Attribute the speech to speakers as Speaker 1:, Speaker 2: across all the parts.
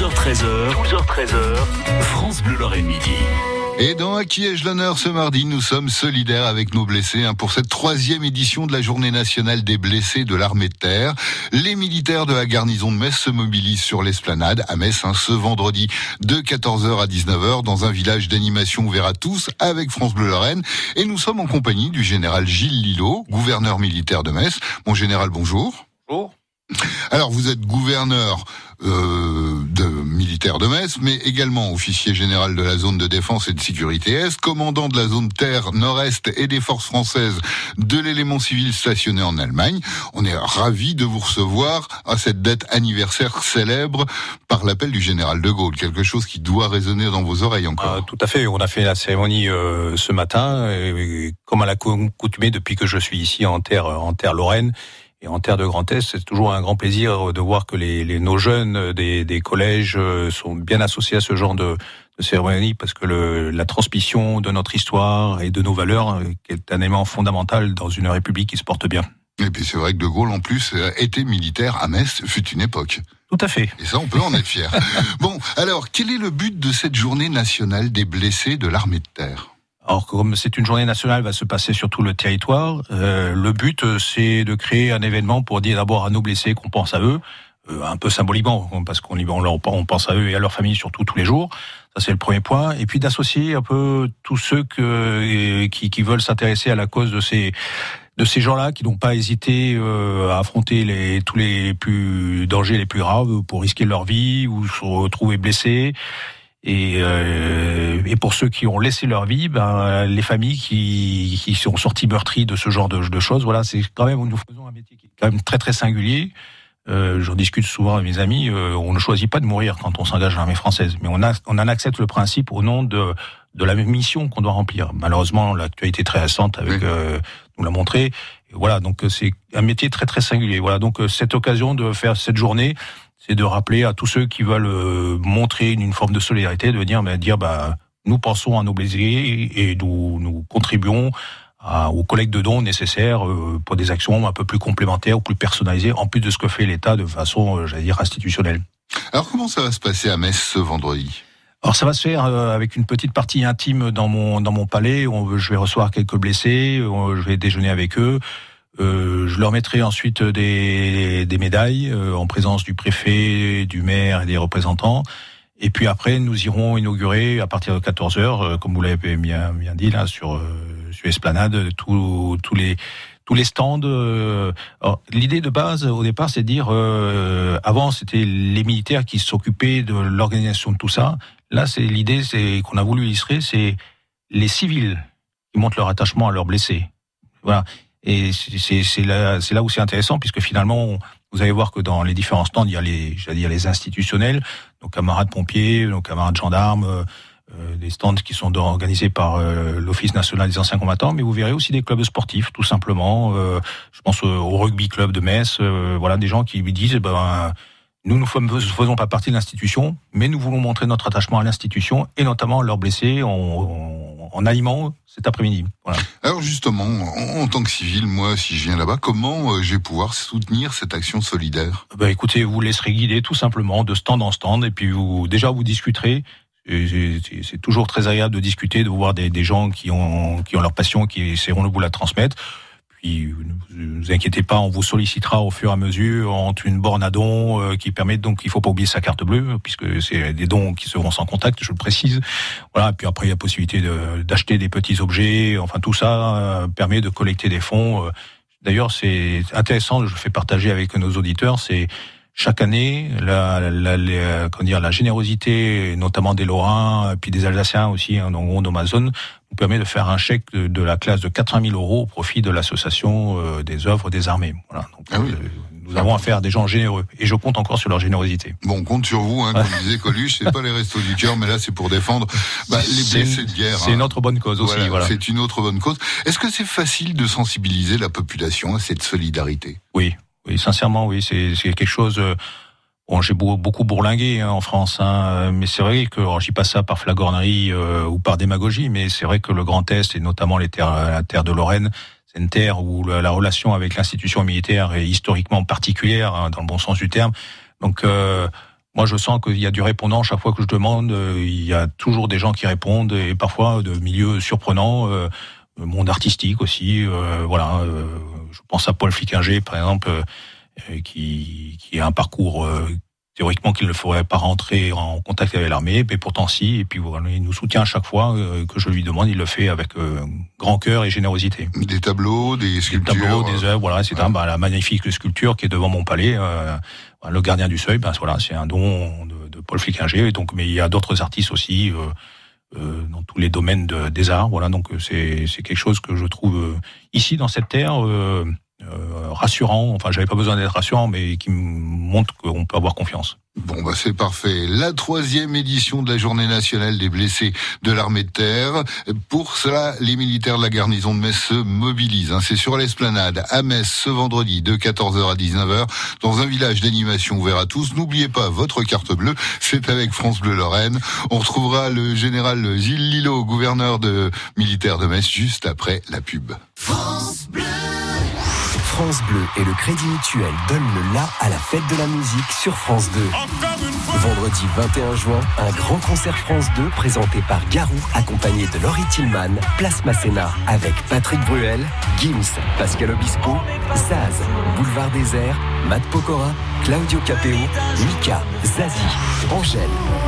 Speaker 1: 12h13h, 12h13h, France Bleu Lorraine Midi.
Speaker 2: Et dans À qui ai-je l'honneur ce mardi, nous sommes solidaires avec nos blessés hein, pour cette troisième édition de la journée nationale des blessés de l'armée de terre. Les militaires de la garnison de Metz se mobilisent sur l'esplanade à Metz hein, ce vendredi de 14h à 19h dans un village d'animation ouvert à tous avec France Bleu Lorraine. Et nous sommes en compagnie du général Gilles Lilot, gouverneur militaire de Metz. Mon général, bonjour.
Speaker 3: Bonjour.
Speaker 2: Alors vous êtes gouverneur euh, de militaire de Metz, mais également officier général de la zone de défense et de sécurité Est, commandant de la zone terre nord-est et des forces françaises de l'élément civil stationné en Allemagne. On est ravi de vous recevoir à cette date anniversaire célèbre par l'appel du général de Gaulle, quelque chose qui doit résonner dans vos oreilles encore.
Speaker 3: Ah, tout à fait. On a fait la cérémonie euh, ce matin, et, comme à la coutumée depuis que je suis ici en terre en terre lorraine. Et en terre de Grand Est, c'est toujours un grand plaisir de voir que les, les nos jeunes des, des, collèges euh, sont bien associés à ce genre de, de cérémonie parce que le, la transmission de notre histoire et de nos valeurs euh, est un élément fondamental dans une république qui se porte bien.
Speaker 2: Et puis c'est vrai que De Gaulle en plus était militaire à Metz, fut une époque.
Speaker 3: Tout à fait.
Speaker 2: Et ça, on peut en être fier. bon, alors, quel est le but de cette journée nationale des blessés de l'armée de terre?
Speaker 3: Alors comme c'est une journée nationale, va se passer sur tout le territoire. Euh, le but, euh, c'est de créer un événement pour dire d'abord à nos blessés qu'on pense à eux, euh, un peu symboliquement, parce qu'on on, pense à eux et à leur famille surtout tous les jours. Ça c'est le premier point. Et puis d'associer un peu tous ceux que, qui, qui veulent s'intéresser à la cause de ces de ces gens-là qui n'ont pas hésité à affronter les, tous les plus dangers les plus graves pour risquer leur vie ou se retrouver blessés et, euh, et, pour ceux qui ont laissé leur vie, ben, les familles qui, qui sont sorties meurtries de ce genre de, de choses, voilà, c'est quand même nous faisons un métier qui est quand même très très singulier. Euh, J'en discute souvent avec mes amis. Euh, on ne choisit pas de mourir quand on s'engage dans l'armée française, mais on, a, on en accepte le principe au nom de de la mission qu'on doit remplir. Malheureusement, l'actualité très récente avec euh, nous l'a montré. Et voilà, donc c'est un métier très très singulier. Voilà, donc cette occasion de faire cette journée, c'est de rappeler à tous ceux qui veulent euh, montrer une, forme de solidarité, de venir bah, dire bah, nous pensons à nos blessés et nous, nous contribuons à, aux collectes de dons nécessaires euh, pour des actions un peu plus complémentaires ou plus personnalisées, en plus de ce que fait l'État de façon, euh, j'allais dire, institutionnelle.
Speaker 2: Alors comment ça va se passer à Metz ce vendredi?
Speaker 3: Alors ça va se faire avec une petite partie intime dans mon dans mon palais. On, je vais recevoir quelques blessés, je vais déjeuner avec eux. Euh, je leur mettrai ensuite des, médailles euh, en présence du préfet, du maire et des représentants. Et puis après, nous irons inaugurer à partir de 14 heures, euh, comme vous l'avez bien, dit là sur sur Esplanade, tous tous les tous les stands. L'idée de base au départ, c'est de dire avant c'était les militaires qui s'occupaient de l'organisation de tout ça. Là, c'est l'idée, c'est qu'on a voulu illustrer, c'est les civils qui montrent leur attachement à leurs blessés. Voilà. Et c'est là, là où c'est intéressant, puisque finalement, vous allez voir que dans les différents stands, il y a les, dire les institutionnels, nos camarades pompiers, nos camarades gendarmes, euh, euh, des stands qui sont organisés par euh, l'Office national des anciens combattants, mais vous verrez aussi des clubs sportifs, tout simplement. je pense au rugby club de Metz, voilà, des gens qui me disent, ben, nous ne faisons pas partie de l'institution, mais nous voulons montrer notre attachement à l'institution et notamment leurs blessés en, en, animant cet après-midi.
Speaker 2: Voilà. Alors justement, en, tant que civil, moi, si je viens là-bas, comment euh, je vais pouvoir soutenir cette action solidaire?
Speaker 3: Ben, Écoutez, vous laisserez guider tout simplement de stand en stand et puis vous déjà vous discuterez. C'est toujours très agréable de discuter, de voir des, des gens qui ont, qui ont leur passion, qui essaieront de vous la transmettre puis ne vous inquiétez pas, on vous sollicitera au fur et à mesure entre une borne à dons euh, qui permet donc il faut pas oublier sa carte bleue puisque c'est des dons qui seront sans contact, je le précise. Voilà, et puis après il y a possibilité d'acheter des petits objets, enfin tout ça euh, permet de collecter des fonds. Euh. D'ailleurs, c'est intéressant, je fais partager avec nos auditeurs, c'est chaque année, la, la, la, comment dire, la générosité, notamment des Lorrains, puis des Alsaciens aussi, hein, dans, dans ma zone, nous permet de faire un chèque de, la classe de 80 000 euros au profit de l'association euh, des œuvres des armées. Voilà. Donc, ah euh, nous avons affaire à des gens généreux et je compte encore sur leur générosité.
Speaker 2: Bon, on compte sur vous, hein, comme disait Coluche, c'est pas les restos du cœur, mais là c'est pour défendre bah, les blessés de guerre.
Speaker 3: C'est hein. une autre bonne cause aussi. Voilà,
Speaker 2: C'est une autre bonne cause. Est-ce que c'est facile de sensibiliser la population à cette solidarité?
Speaker 3: Oui, oui, sincèrement, oui, c'est quelque chose. Euh, bon, j'ai beaucoup bourlingué hein, en France, hein, mais c'est vrai que je dis pas ça par flagornerie euh, ou par démagogie, mais c'est vrai que le Grand Est et notamment les terres, la terre de Lorraine, c'est une terre où la, relation avec l'institution militaire est historiquement particulière, hein, dans le bon sens du terme. Donc, euh, moi, je sens qu'il y a du répondant chaque fois que je demande. Il y a toujours des gens qui répondent et parfois de milieux surprenants, monde artistique aussi. voilà, je pense à Paul Flickinger, par exemple, qui, qui a un parcours théoriquement qu'il ne faudrait pas rentrer en contact avec l'armée, mais pourtant si. Et puis voilà, il nous soutient à chaque fois euh, que je lui demande. Il le fait avec euh, grand cœur et générosité.
Speaker 2: Des tableaux, des sculptures.
Speaker 3: Des tableaux, des œuvres. Voilà, c'est bah, la magnifique sculpture qui est devant mon palais. Euh, le gardien du seuil. Ben voilà, c'est un don de, de Paul Flickinger. Et donc, mais il y a d'autres artistes aussi. Dans tous les domaines des arts, voilà. Donc c'est c'est quelque chose que je trouve ici dans cette terre euh, rassurant. Enfin, j'avais pas besoin d'être rassurant, mais qui montre qu'on peut avoir confiance.
Speaker 2: Bon, bah c'est parfait. La troisième édition de la Journée nationale des blessés de l'armée de terre. Pour cela, les militaires de la garnison de Metz se mobilisent. Hein. C'est sur l'esplanade à Metz ce vendredi de 14h à 19h dans un village d'animation ouvert à tous. N'oubliez pas votre carte bleue. C'est avec France Bleu Lorraine. On retrouvera le général Gilles Lillo, gouverneur de militaire de Metz, juste après la pub. France Bleu.
Speaker 4: France Bleu et le Crédit Mutuel donnent le la à la fête de la musique sur France 2. Vendredi 21 juin, un grand concert France 2 présenté par Garou, accompagné de Laurie Tillman, Place Masséna, avec Patrick Bruel, Gims, Pascal Obispo, Zaz, Boulevard Désert, Matt Pokora, Claudio Capeo, Mika, Zazie, Angèle,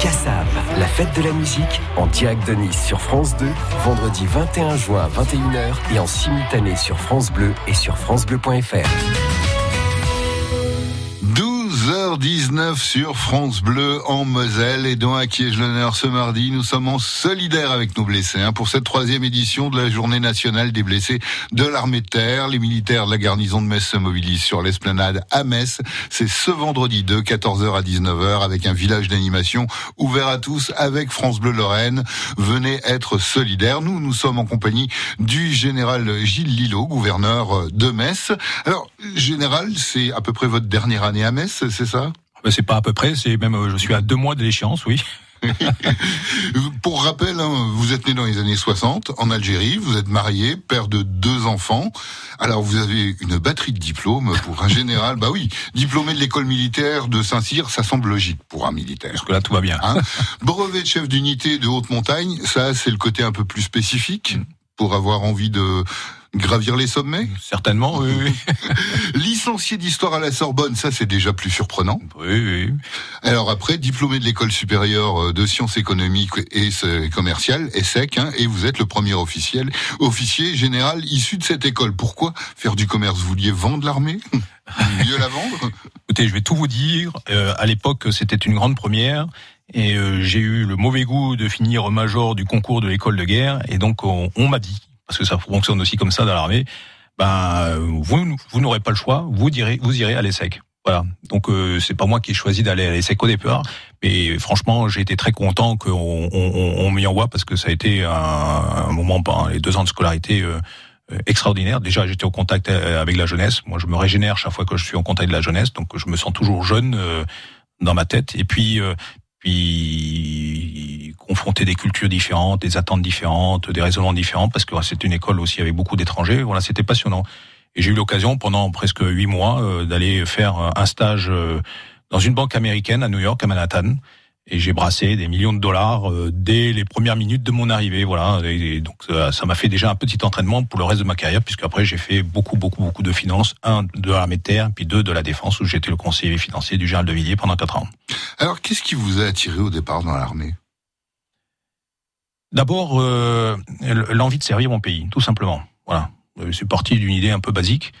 Speaker 4: Kassav. La fête de la musique en direct de Nice sur France 2, vendredi 21 juin à 21h et en simultané sur France Bleu et sur francebleu.fr.
Speaker 2: 19 sur France Bleu en Moselle et dans Acquiège l'honneur ce mardi? Nous sommes en solidaire avec nos blessés hein, pour cette troisième édition de la journée nationale des blessés de l'armée de terre. Les militaires de la garnison de Metz se mobilisent sur l'esplanade à Metz. C'est ce vendredi de 14h à 19h avec un village d'animation ouvert à tous avec France Bleu Lorraine. Venez être solidaires. Nous, nous sommes en compagnie du général Gilles Lillo, gouverneur de Metz. Alors, général, c'est à peu près votre dernière année à Metz, c'est ça?
Speaker 3: C'est pas à peu près, c'est même, euh, je suis à deux mois de l'échéance, oui.
Speaker 2: Pour rappel, hein, vous êtes né dans les années 60 en Algérie, vous êtes marié, père de deux enfants. Alors vous avez une batterie de diplômes pour un général. bah oui, diplômé de l'école militaire de Saint-Cyr, ça semble logique pour un militaire.
Speaker 3: Parce que là tout va bien.
Speaker 2: Hein Brevet de chef d'unité de haute montagne, ça c'est le côté un peu plus spécifique mm. pour avoir envie de Gravir les sommets?
Speaker 3: Certainement, oui. oui.
Speaker 2: Licencié d'histoire à la Sorbonne, ça c'est déjà plus surprenant.
Speaker 3: Oui, oui.
Speaker 2: Alors après, diplômé de l'école supérieure de sciences économiques et commerciales, ESSEC, hein, et vous êtes le premier officiel, officier général issu de cette école. Pourquoi faire du commerce? Vous vouliez vendre l'armée? Mieux la vendre?
Speaker 3: Écoutez, je vais tout vous dire. Euh, à l'époque, c'était une grande première. Et euh, j'ai eu le mauvais goût de finir major du concours de l'école de guerre. Et donc, on m'a dit, parce que ça fonctionne aussi comme ça dans l'armée, ben vous vous n'aurez pas le choix, vous direz vous irez à l'ESSEC. Voilà. Donc euh, c'est pas moi qui ai choisi d'aller à l'ESSEC au départ, mais franchement j'ai été très content qu'on on, on, m'y envoie parce que ça a été un, moment, ben, les deux ans de scolarité. Euh, extraordinaire. Déjà, j'étais au contact euh, avec la jeunesse. Moi, je me régénère chaque fois que je suis en contact de la jeunesse, donc je me sens toujours jeune euh, dans ma tête. Et puis, puis confronter des cultures différentes, des attentes différentes, des raisonnements différents, parce que c'est une école aussi avec beaucoup d'étrangers. Voilà, c'était passionnant. Et j'ai eu l'occasion pendant presque huit mois euh, d'aller faire un stage euh, dans une banque américaine à New York, à Manhattan et j'ai brassé des millions de dollars euh, dès les premières minutes de mon arrivée. Voilà, et donc ça m'a fait déjà un petit entraînement pour le reste de ma carrière, puisque après j'ai fait beaucoup, beaucoup, beaucoup de finances, un de l'armée de terre, puis deux de la défense, où j'étais le conseiller financier du général de Villiers pendant quatre ans.
Speaker 2: Alors, qu'est-ce qui vous a attiré au départ dans l'armée?
Speaker 3: D'abord, euh, l'envie de servir mon pays, tout simplement. Voilà, euh, c'est parti d'une idée un peu basique.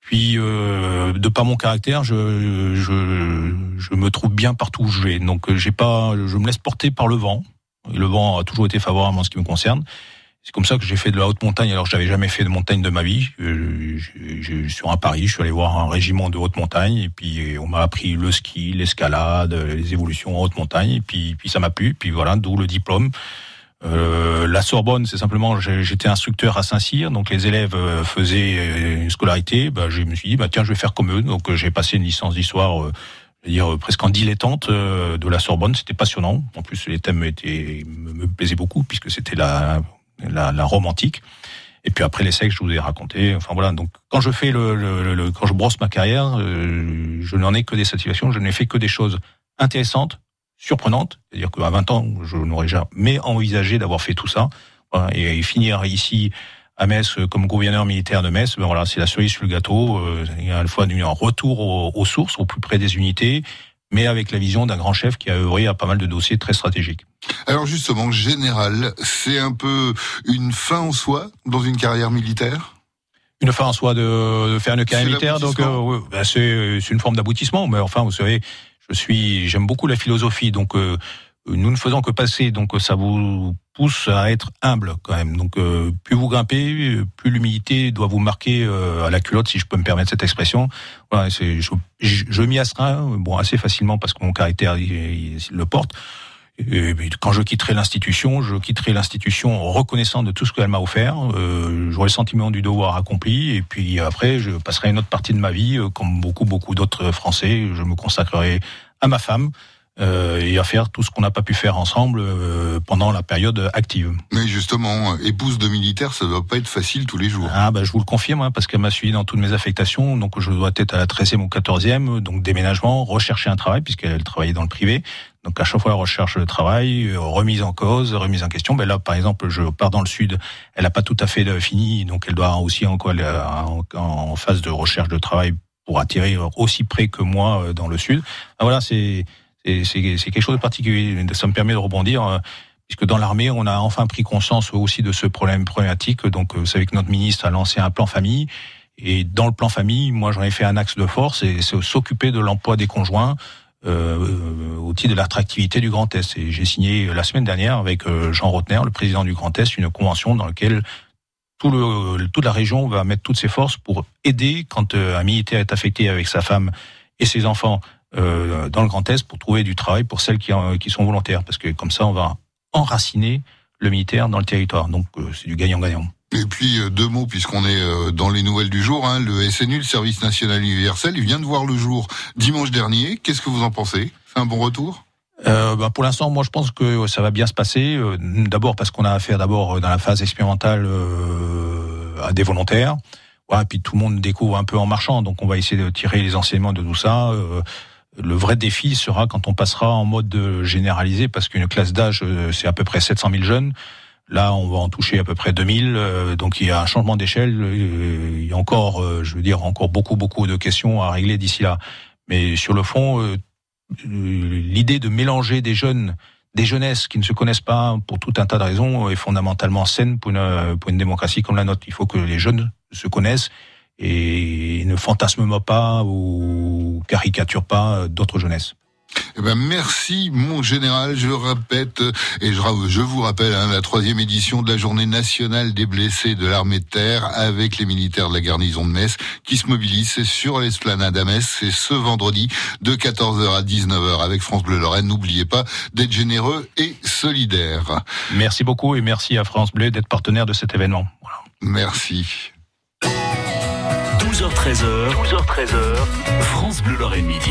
Speaker 3: Puis, euh, de par mon caractère, je, je, je me trouve bien partout où je vais. Donc, euh, j'ai pas, je me laisse porter par le vent. Le vent a toujours été favorable en ce qui me concerne. C'est comme ça que j'ai fait de la haute montagne alors que j'avais jamais fait de montagne de ma vie. Je, je, je, sur un Paris, je suis allé voir un régiment de haute montagne et puis on m'a appris le ski, l'escalade, les évolutions en haute montagne et puis, puis ça m'a plu. Puis voilà, d'où le diplôme. Euh, la Sorbonne, c'est simplement, j'étais instructeur à Saint-Cyr, donc les élèves euh, faisaient euh, une scolarité. Bah, je me suis dit, bah tiens, je vais faire comme eux. Donc j'ai passé une licence d'histoire, veux dire presque en dilettante de la Sorbonne. C'était passionnant. En plus, les thèmes étaient, me, plaisaient beaucoup puisque c'était la, la, la romantique. Et puis après les que je vous ai raconté. Enfin voilà. Donc quand je fais le, le, le quand je brosse ma carrière, je n'en ai que des satisfactions. Je n'ai fait que des choses intéressante, surprenante. C'est-à-dire qu'à 20 ans, je n'aurais jamais envisagé d'avoir fait tout ça. et, finir ici à Metz comme gouverneur militaire de Metz, ben voilà, c'est la cerise sur le gâteau. Euh, il y a à la fois un retour aux, sources, au plus près des unités, mais avec la vision d'un grand chef qui a œuvré à pas mal de dossiers très stratégiques.
Speaker 2: Alors justement, général, c'est un peu une fin en soi dans une carrière militaire?
Speaker 3: Une fin en soi de, faire une carrière militaire, donc euh, ben c'est une forme d'aboutissement. Mais enfin, vous savez, je suis, j'aime beaucoup la philosophie, donc euh, nous ne faisons que passer, donc ça vous pousse à être humble quand même. Donc euh, plus vous grimpez, plus l'humilité doit vous marquer euh, à la culotte, si je peux me permettre cette expression. Voilà, je, je, m'y astreins, bon assez facilement parce que mon caractère le porte. Et quand je quitterai l'institution, je quitterai l'institution reconnaissant de tout ce qu'elle m'a offert. Euh, J'aurai le sentiment du devoir accompli, et puis après, je passerai une autre partie de ma vie, euh, comme beaucoup beaucoup d'autres Français. Je me consacrerai à ma femme, euh, et à faire tout ce qu'on n'a pas pu faire ensemble euh, pendant la période active.
Speaker 2: Mais justement, épouse de militaire, ça doit pas être facile tous les jours.
Speaker 3: Ah bah je vous le confirme, hein, parce qu'elle m'a suivi dans toutes mes affectations, donc je dois être à la 13e ou 14e, donc déménagement, rechercher un travail, puisqu'elle travaillait dans le privé. Donc à chaque fois, recherche de travail, euh, remise en cause, remise en question. Ben là, par exemple, je pars dans le sud, elle n'a pas tout à fait fini, donc elle doit aussi encore en, en phase de recherche de travail pour attirer aussi près que moi dans le sud. Ah, voilà, c'est quelque chose de particulier. Ça me permet de rebondir euh, puisque dans l'armée, on a enfin pris conscience aussi de ce problème problématique. Donc, euh, vous savez que notre ministre a lancé un plan famille. Et dans le plan famille, moi, j'en ai fait un axe de force, et c'est s'occuper de l'emploi des conjoints euh, au titre de l'attractivité du Grand Est. Et j'ai signé la semaine dernière avec euh, Jean Rotner, le président du Grand Est, une convention dans laquelle tout le, toute la région va mettre toutes ses forces pour aider quand un militaire est affecté avec sa femme et ses enfants euh, dans le Grand Est pour trouver du travail pour celles qui, sont volontaires, parce que comme ça, on va enraciner le militaire dans le territoire. Donc euh, c'est du gagnant-gagnant.
Speaker 2: Et puis euh, deux mots puisqu'on est dans les nouvelles du jour. Hein, le SNU, le Service National Universel, il vient de voir le jour dimanche dernier. Qu'est-ce que vous en pensez? C'est un bon retour?
Speaker 3: Euh, bah pour l'instant, moi, je pense que ça va bien se passer. d'abord parce qu'on a affaire d'abord dans la phase expérimentale euh, à des volontaires. Ouais, puis tout le monde découvre un peu en marchant, donc on va essayer de tirer les enseignements de tout ça. Euh, le vrai défi sera quand on passera en mode généralisé, parce qu'une classe d'âge, euh, c'est à peu près 700 000 jeunes. Là, on va en toucher à peu près 2000. Euh, donc, il y a un changement d'échelle. Euh, il y a encore, je veux dire, encore beaucoup, beaucoup de questions à régler d'ici là. Mais sur le fond, l'idée de mélanger des jeunes, des jeunesses qui ne se connaissent pas pour tout un tas de raisons est fondamentalement saine pour une, pour une démocratie comme la nôtre. Il faut que les jeunes se connaissent et ne fantasme pas ou caricature pas d'autres jeunesses.
Speaker 2: Eh ben merci mon général, je répète et je, je vous rappelle hein, la troisième édition de la journée nationale des blessés de l'armée de terre avec les militaires de la garnison de Metz qui se mobilisent sur l'esplanade à Metz. C'est ce vendredi de 14h à 19h avec France Bleu Lorraine. N'oubliez pas d'être généreux et solidaire.
Speaker 3: Merci beaucoup et merci à France Bleu d'être partenaire de cet événement.
Speaker 2: Merci.
Speaker 1: 12h13h, 12h13h, France Bleu Lorraine Midi.